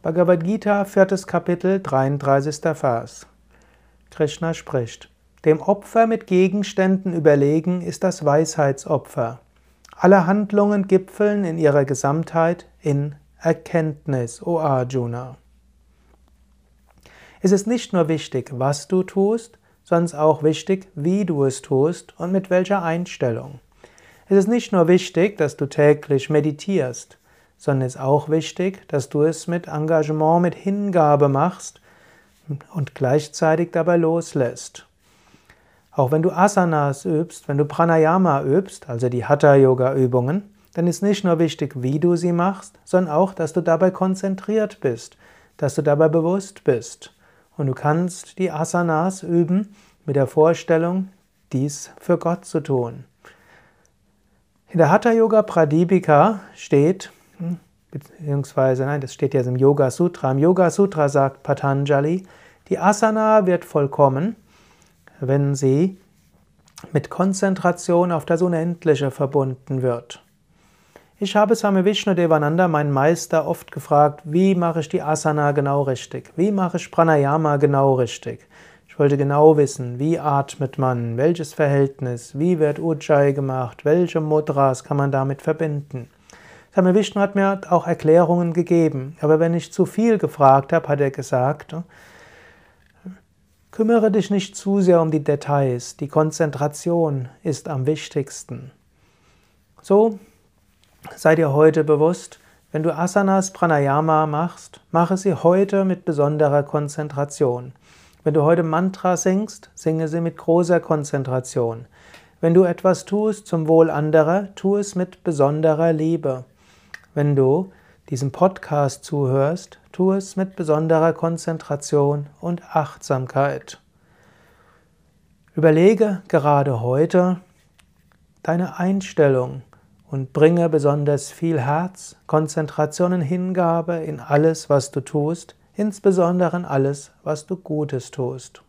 Bhagavad Gita, viertes Kapitel, 33. Vers. Krishna spricht: Dem Opfer mit Gegenständen überlegen ist das Weisheitsopfer. Alle Handlungen gipfeln in ihrer Gesamtheit in Erkenntnis, O Arjuna. Es ist nicht nur wichtig, was du tust, sondern auch wichtig, wie du es tust und mit welcher Einstellung. Es ist nicht nur wichtig, dass du täglich meditierst, sondern es ist auch wichtig, dass du es mit Engagement, mit Hingabe machst und gleichzeitig dabei loslässt. Auch wenn du Asanas übst, wenn du Pranayama übst, also die Hatha-Yoga-Übungen, dann ist nicht nur wichtig, wie du sie machst, sondern auch, dass du dabei konzentriert bist, dass du dabei bewusst bist. Und du kannst die Asanas üben mit der Vorstellung, dies für Gott zu tun. In der Hatha Yoga Pradipika steht, beziehungsweise, nein, das steht jetzt im Yoga Sutra. Im Yoga Sutra sagt Patanjali, die Asana wird vollkommen, wenn sie mit Konzentration auf das Unendliche verbunden wird. Ich habe Swami Vishnu Devananda, meinen Meister, oft gefragt, wie mache ich die Asana genau richtig? Wie mache ich Pranayama genau richtig? Ich wollte genau wissen, wie atmet man, welches Verhältnis, wie wird Ujjayi gemacht, welche Mudras kann man damit verbinden. Swami Vishnu hat mir auch Erklärungen gegeben, aber wenn ich zu viel gefragt habe, hat er gesagt, kümmere dich nicht zu sehr um die Details, die Konzentration ist am wichtigsten. So sei dir heute bewusst, wenn du Asanas Pranayama machst, mache sie heute mit besonderer Konzentration. Wenn du heute Mantra singst, singe sie mit großer Konzentration. Wenn du etwas tust zum Wohl anderer, tu es mit besonderer Liebe. Wenn du diesem Podcast zuhörst, tu es mit besonderer Konzentration und Achtsamkeit. Überlege gerade heute deine Einstellung und bringe besonders viel Herz, Konzentration und Hingabe in alles, was du tust, insbesondere in alles, was du Gutes tust.